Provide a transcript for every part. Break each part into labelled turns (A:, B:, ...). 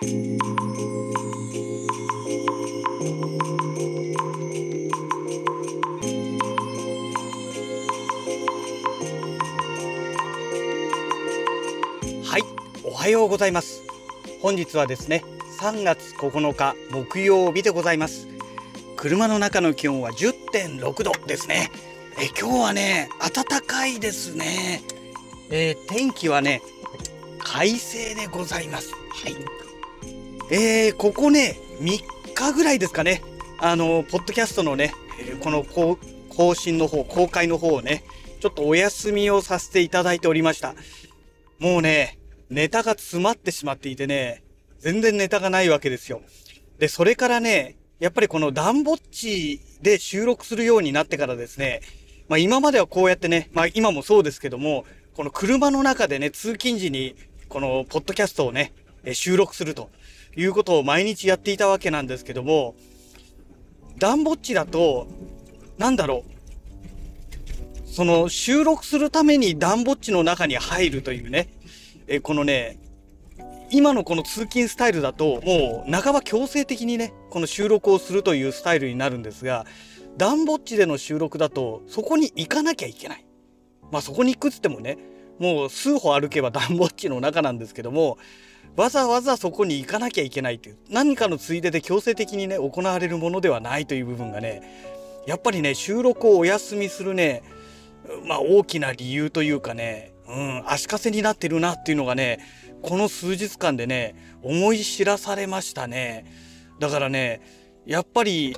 A: はい、おはようございます。本日はですね、3月9日木曜日でございます。車の中の気温は10.6度ですね。え今日はね、暖かいですね。えー天気はね、快晴でございます。はい。えーここね、3日ぐらいですかね。あの、ポッドキャストのね、この更新の方、公開の方をね、ちょっとお休みをさせていただいておりました。もうね、ネタが詰まってしまっていてね、全然ネタがないわけですよ。で、それからね、やっぱりこのダンボッチで収録するようになってからですね、まあ今まではこうやってね、まあ今もそうですけども、この車の中でね、通勤時にこのポッドキャストをね、収録するということを毎日やっていたわけなんですけども、ダンボッチだと、なんだろう、その収録するためにダンボッチの中に入るというね、えこのね、今のこの通勤スタイルだと、もう半ば強制的にね、この収録をするというスタイルになるんですが、ダンボッチでの収録だと、そこに行かなきゃいけない。まあそこに行くっつってもね、もう数歩歩けばダンボッチの中なんですけども、わざわざそこに行かなきゃいけないという、何かのついでで強制的にね、行われるものではないという部分がね、やっぱりね、収録をお休みするね、まあ大きな理由というかね、うん、足かせになってるなっていうのがね、この数日間でね、思い知らされましたね。だからね、やっぱり、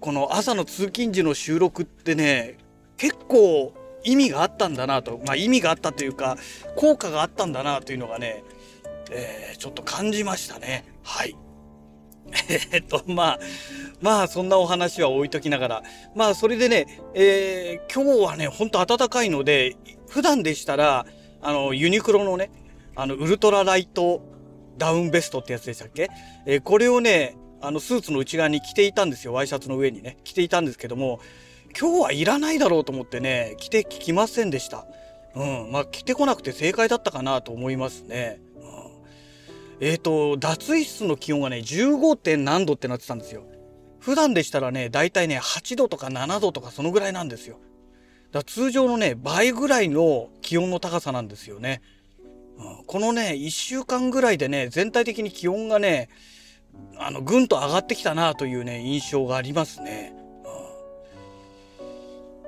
A: この朝の通勤時の収録ってね、結構意味があったんだなと、まあ意味があったというか、効果があったんだなというのがね、えーちょっと感じましたね。はい。えっと、まあ、まあ、そんなお話は置いときながら。まあ、それでね、えー今日はね、ほんと暖かいので、普段でしたら、あの、ユニクロのね、あの、ウルトラライトダウンベストってやつでしたっけ？えーこれをね、あの、スーツの内側に着ていたんですよ。ワイシャツの上にね、着ていたんですけども、今日はいらないだろうと思ってね、着てきませんでした。うん。まあ、着てこなくて正解だったかなと思いますね。うん、えっ、と、脱衣室の気温がね、15. 点何度ってなってたんですよ。普段でしたらね、だいたいね、8度とか7度とかそのぐらいなんですよ。だから通常のね、倍ぐらいの気温の高さなんですよね。うんこのね、1週間ぐらいでね、全体的に気温がね、あの、ぐんと上がってきたなというね、印象がありますね。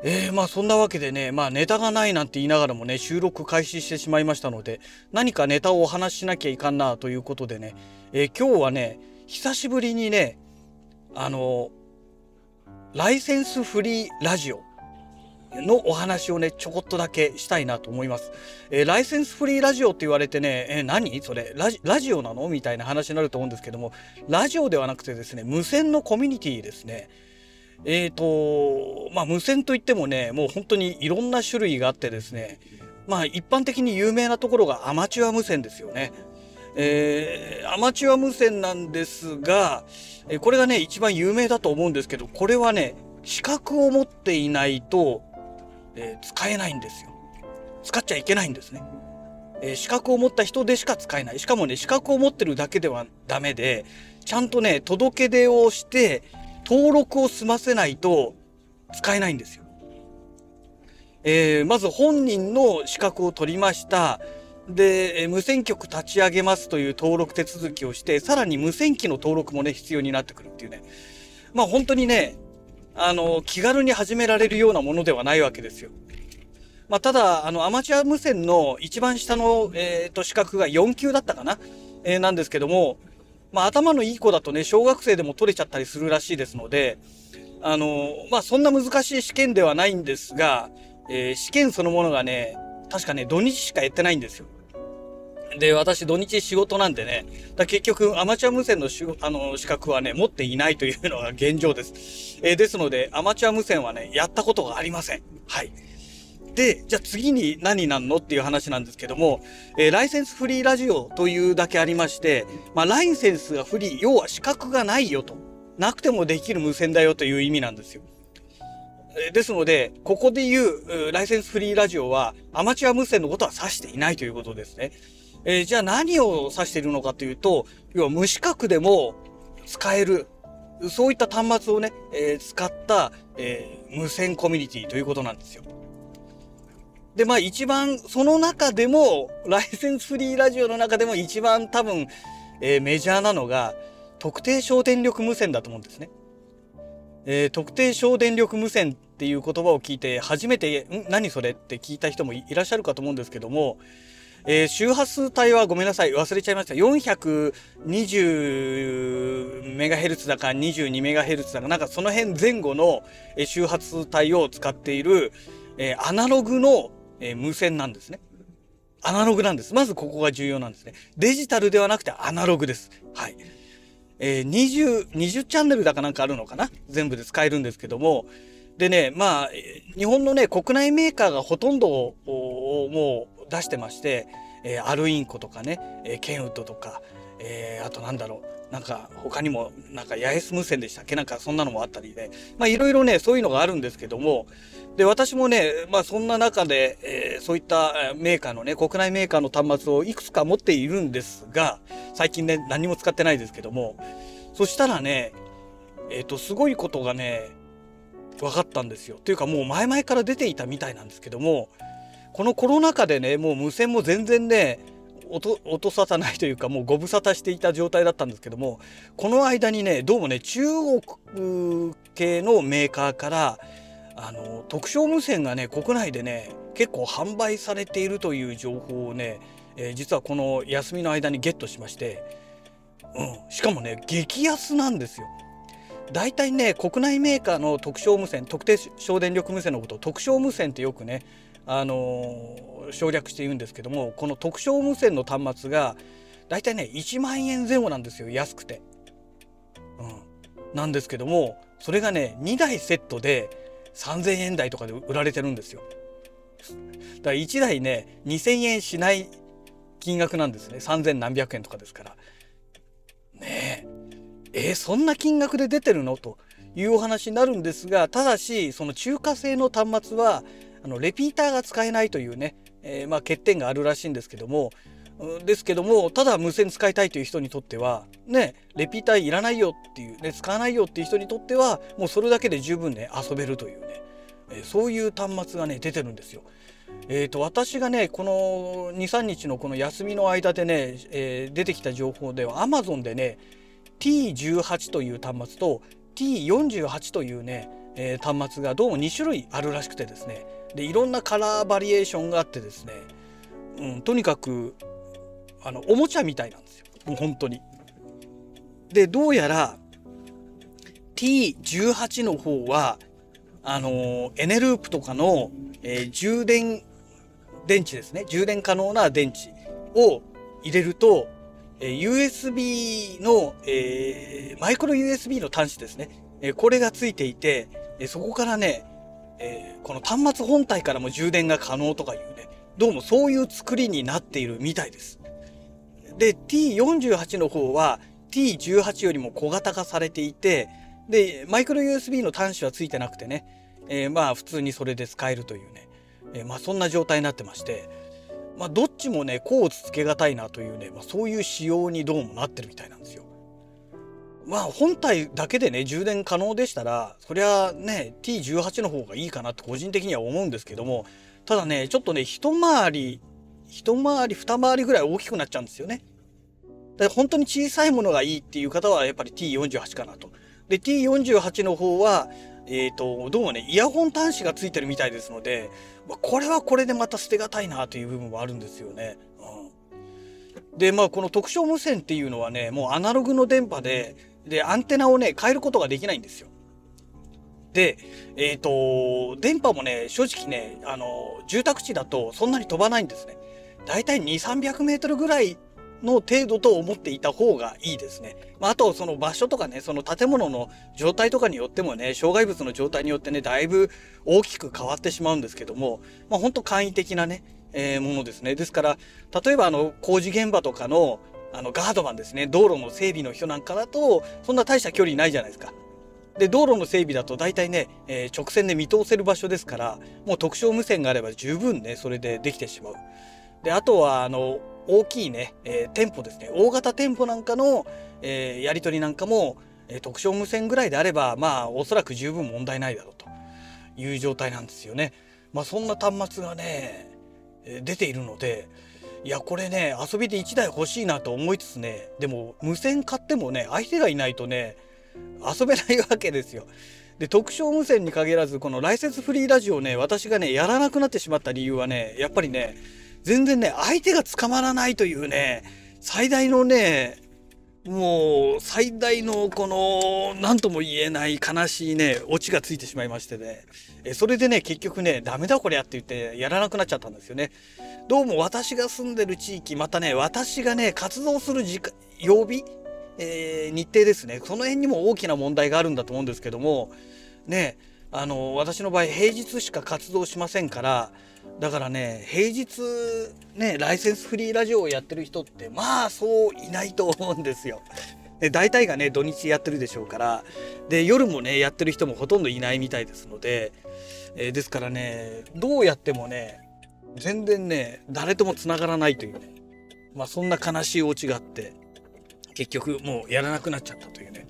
A: えー、まあそんなわけでね、まあネタがないなんて言いながらもね、収録開始してしまいましたので、何かネタをお話ししなきゃいかんなということでね、えー今日はね、久しぶりにね、あの、ライセンスフリーラジオのお話をね、ちょこっとだけしたいなと思います。えーライセンスフリーラジオって言われてね、えー何？それラジラジオなの？みたいな話になると思うんですけども、ラジオではなくてですね、無線のコミュニティですね。えーと、まあ無線といってもね、もう本当にいろんな種類があってですね、まあ一般的に有名なところがアマチュア無線ですよね。えーアマチュア無線なんですが、えーこれがね、一番有名だと思うんですけど、これはね、資格を持っていないと、えー使えないんですよ。使っちゃいけないんですね。えー資格を持った人でしか使えない。しかもね、資格を持ってるだけではダメで、ちゃんとね、届け出をして、登録を済ませないと使えないんですよ。えーまず本人の資格を取りました。で、無線局立ち上げますという登録手続きをして、さらに無線機の登録もね、必要になってくるっていうね。まあ本当にね、あの、気軽に始められるようなものではないわけですよ。まあ、ただ、あの、アマチュア無線の一番下の、えーと、資格が4級だったかな、えーなんですけども、まあ、頭のいい子だとね、小学生でも取れちゃったりするらしいですので、あの、まあ、そんな難しい試験ではないんですが、えー試験そのものがね、確かね、土日しかやってないんですよ。で、私土日仕事なんでね、だ結局アマチュア無線のしあの資格はね、持っていないというのが現状です。えーですので、アマチュア無線はね、やったことがありません。はい。で、じゃあ次に何なんの？っていう話なんですけども、えーライセンスフリーラジオというだけありまして、まあ、ライセンスがフリー、要は資格がないよと。なくてもできる無線だよという意味なんですよ。えですので、ここで言う、ライセンスフリーラジオは、アマチュア無線のことは指していないということですね。えー、じゃあ何を指しているのかというと、要は無視覚でも使える、そういった端末をね、えー、使った、えー、無線コミュニティということなんですよ。で、まあ一番、その中でも、ライセンスフリーラジオの中でも一番多分、えー、メジャーなのが、特定省電力無線だと思うんですね。えー、特定省電力無線っていう言葉を聞いて初めて「ん？何それ?」って聞いた人もいらっしゃるかと思うんですけども、えー、周波数帯はごめんなさい忘れちゃいました 420MHz だか 22MHz だかなんかその辺前後の周波数帯を使っている、えー、アナログの、えー、無線なんですね。アナログなんです。まずここが重要なんですね。デジタルではなくてアナログです。はい。えー、20、20チャンネルだかなんかあるのかな？全部で使えるんですけども。でね、まあ、日本のね、国内メーカーがほとんどをもう出してまして、えー、アルインコとかね、えー、ケンウッドとか、えー、あとなんだろう、なんか他にもなんか八重洲無線でしたっけ？なんかそんなのもあったりで、まあいろいろね、そういうのがあるんですけども、で、私もね、まあそんな中で、えー、そういったメーカーのね、国内メーカーの端末をいくつか持っているんですが、最近ね、何も使ってないですけども、そしたらね、えっ、ー、と、すごいことがね、分かったんですよ。というかもう前々から出ていたみたいなんですけども、このコロナ禍でね、もう無線も全然ね、音音沙汰ないというかもうご無沙汰していた状態だったんですけどもこの間にねどうもね中国系のメーカーからあの特徴無線がね国内でね結構販売されているという情報をね、えー、実はこの休みの間にゲットしまして、うん、しかもね激安なんですよ。大体ね国内メーカーの特徴無線特定省電力無線のことを特徴無線ってよくねあのー、省略して言うんですけどもこの特徴無線の端末が大体ね1万円前後なんですよ安くて。うん、なんですけどもそれがね2台セットで3,000円台とかで売られてるんですよ。だから1台ね2,000円しない金額なんですね3,000何百円とかですから。えー、そんな金額で出てるの？というお話になるんですがただしその中華製の端末はあのレピーターが使えないというね、えー、まあ、欠点があるらしいんですけどもですけどもただ無線使いたいという人にとってはねレピーターいらないよっていう、ね、使わないよっていう人にとってはもうそれだけで十分ね遊べるというね、え、そういう端末がね出てるんですよ。えーと、私がねこの23日のこの休みの間でね、えー、出てきた情報では Amazon でね T18 という端末と T48 というね、えー、端末がどうも2種類あるらしくてですね。でいろんなカラーバリエーションがあってですね、うん、とにかくあのおもちゃみたいなんですよ。もう本当に。でどうやら T18 の方はあのエネループとかの、えー、充電電池ですね。充電可能な電池を入れると、え、USB の、えー、マイクロ USB の端子ですね、え、これがついていて、え、そこからねえ、この端末本体からも充電が可能とかいうね、どうもそういう作りになっているみたいです。で、T48 の方は T18 よりも小型化されていて、で、マイクロ USB の端子はついてなくてね、えー、まあ普通にそれで使えるというね、えー、まあそんな状態になってまして、まあどっちもね、甲をつけがたいなというね、まあそういう仕様にどうもなってるみたいなんですよ。まあ本体だけでね充電可能でしたらそりゃね T18 の方がいいかなって個人的には思うんですけどもただねちょっとね一回り一回り二回りぐらい大きくなっちゃうんですよね。で本当に小さいものがいいっていう方はやっぱり T48 かなと。で T48 の方はえっ、ー、とどうもねイヤホン端子がついてるみたいですので、まあ、これはこれでまた捨てがたいなという部分はあるんですよね。うん、でまあこの特徴無線っていうのはねもうアナログの電波でで、アンテナをね、変えることができないんですよ。で、えっ、ー、と、電波もね、正直ね、あの、住宅地だとそんなに飛ばないんですね。だいたい2、300メートルぐらいの程度と思っていた方がいいですね。まあ、あと、その場所とかね、その建物の状態とかによってもね、障害物の状態によってね、だいぶ大きく変わってしまうんですけども、まあ、ほんと簡易的なね、えー、ものですね。ですから、例えばあの、工事現場とかの、あのガードマンですね道路の整備の人なんかだとそんな大した距離ないじゃないですか。で道路の整備だと大体ね、えー、直線で見通せる場所ですからもう特徴無線があれば十分ねそれでできてしまう。であとはあの大きいね、えー、店舗ですね大型店舗なんかの、えー、やり取りなんかも、えー、特徴無線ぐらいであればまあおそらく十分問題ないだろうという状態なんですよね。まあ、そんな端末がね出ているのでいやこれね遊びで1台欲しいなと思いつつねでも無線買ってもね相手がいないとね遊べないわけですよ。で特徴無線に限らずこのライセンスフリーラジオね私がねやらなくなってしまった理由はねやっぱりね全然ね相手が捕まらないというね最大のねもう最大のこの何とも言えない悲しいねオチがついてしまいましてね。えそれでね結局ねダメだこりゃって言ってやらなくなっちゃったんですよね。どうも私が住んでる地域またね私がね活動する時間曜日、えー、日程ですね。その辺にも大きな問題があるんだと思うんですけどもねあの私の場合平日しか活動しませんからだからね平日ねライセンスフリーラジオをやってる人ってまあそういないと思うんですよ。で大体がね土日やってるでしょうからで夜もねやってる人もほとんどいないみたいですので、えー、ですからねどうやってもね全然ね誰ともつながらないというねまあそんな悲しいお家があって結局もうやらなくなっちゃったというね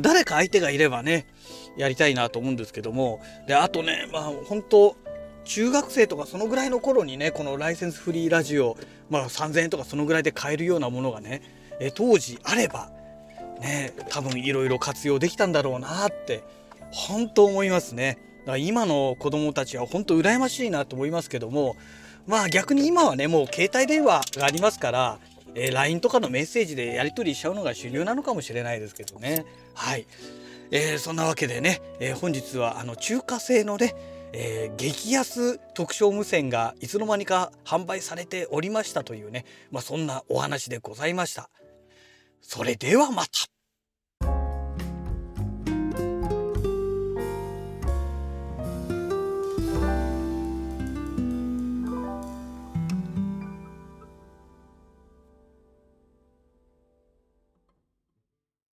A: 誰か相手がいればねやりたいなと思うんですけどもであとねまあ本当中学生とかそのぐらいの頃にねこのライセンスフリーラジオ、まあ、3,000円とかそのぐらいで買えるようなものがねえ当時あればね多分いろいろ活用できたんだろうなって本当思いますね。だから今の子供たちは本当羨ましいなと思いますけどもまあ逆に今はねもう携帯電話がありますから、えー、LINE とかのメッセージでやり取りしちゃうのが主流なのかもしれないですけどね。はい、えー、そんなわけでね、えー、本日はあの中華製のねえー、激安特徴無線がいつの間にか販売されておりましたというね、まあ、そんなお話でございました。それではまた。